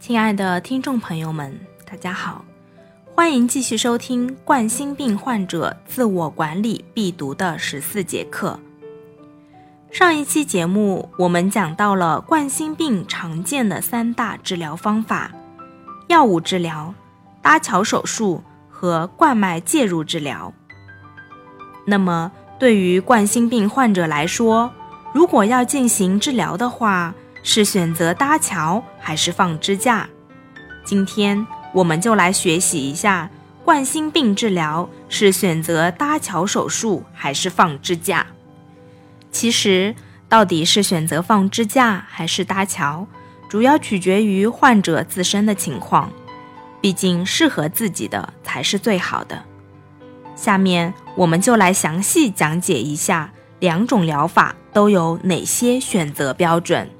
亲爱的听众朋友们，大家好，欢迎继续收听冠心病患者自我管理必读的十四节课。上一期节目我们讲到了冠心病常见的三大治疗方法：药物治疗、搭桥手术和冠脉介入治疗。那么，对于冠心病患者来说，如果要进行治疗的话，是选择搭桥还是放支架？今天我们就来学习一下冠心病治疗是选择搭桥手术还是放支架。其实，到底是选择放支架还是搭桥，主要取决于患者自身的情况。毕竟，适合自己的才是最好的。下面我们就来详细讲解一下两种疗法都有哪些选择标准。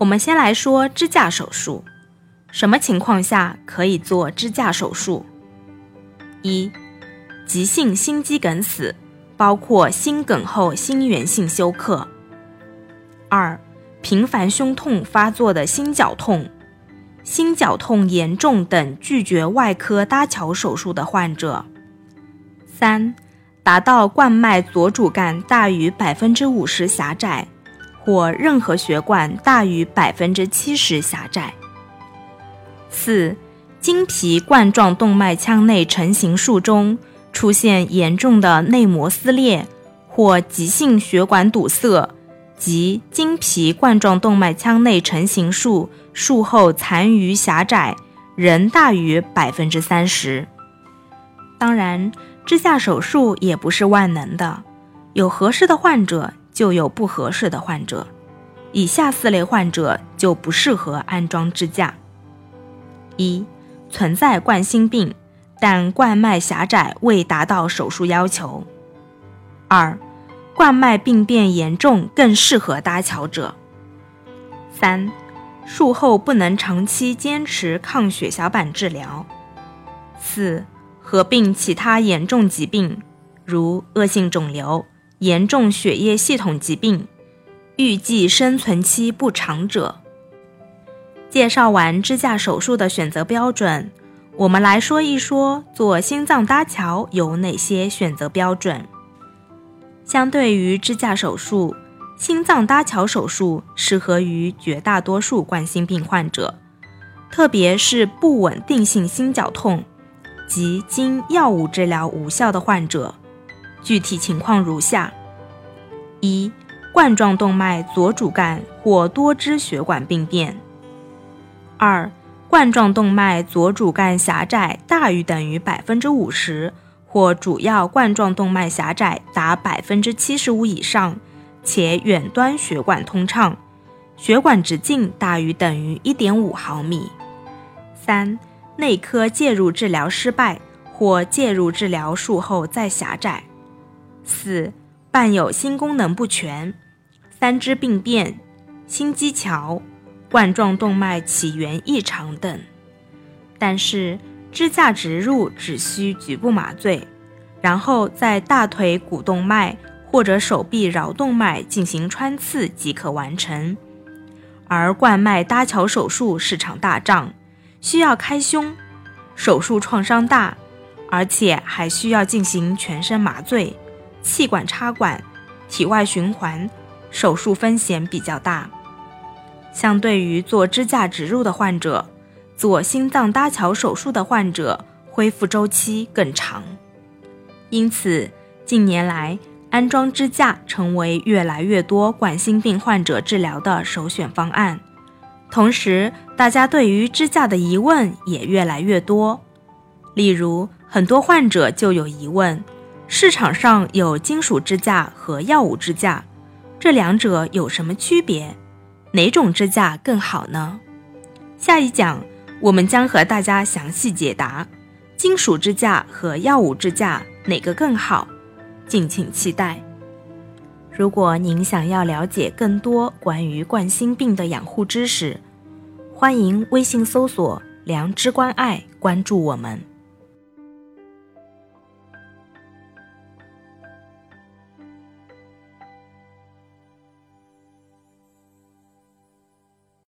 我们先来说支架手术，什么情况下可以做支架手术？一、急性心肌梗死，包括心梗后心源性休克；二、频繁胸痛发作的心绞痛、心绞痛严重等拒绝外科搭桥手术的患者；三、达到冠脉左主干大于百分之五十狭窄。或任何血管大于百分之七十狭窄。四、经皮冠状动脉腔内成形术中出现严重的内膜撕裂或急性血管堵塞及经皮冠状动脉腔内成形术术后残余狭窄仍大于百分之三十。当然，支架手术也不是万能的，有合适的患者。就有不合适的患者，以下四类患者就不适合安装支架：一、存在冠心病，但冠脉狭窄未达到手术要求；二、冠脉病变严重，更适合搭桥者；三、术后不能长期坚持抗血小板治疗；四、合并其他严重疾病，如恶性肿瘤。严重血液系统疾病，预计生存期不长者。介绍完支架手术的选择标准，我们来说一说做心脏搭桥有哪些选择标准。相对于支架手术，心脏搭桥手术适合于绝大多数冠心病患者，特别是不稳定性心绞痛及经药物治疗无效的患者。具体情况如下：一、冠状动脉左主干或多支血管病变；二、冠状动脉左主干狭窄大于等于百分之五十，或主要冠状动脉狭窄达百分之七十五以上，且远端血管通畅，血管直径大于等于一点五毫米；三、内科介入治疗失败，或介入治疗术后再狭窄。四、伴有心功能不全、三支病变、心肌桥、冠状动脉起源异常等。但是支架植入只需局部麻醉，然后在大腿股动脉或者手臂桡动脉进行穿刺即可完成。而冠脉搭桥手术是场大仗，需要开胸，手术创伤大，而且还需要进行全身麻醉。气管插管、体外循环手术风险比较大，相对于做支架植入的患者，做心脏搭桥手术的患者恢复周期更长。因此，近年来安装支架成为越来越多冠心病患者治疗的首选方案。同时，大家对于支架的疑问也越来越多，例如很多患者就有疑问。市场上有金属支架和药物支架，这两者有什么区别？哪种支架更好呢？下一讲我们将和大家详细解答金属支架和药物支架哪个更好，敬请期待。如果您想要了解更多关于冠心病的养护知识，欢迎微信搜索“良知关爱”，关注我们。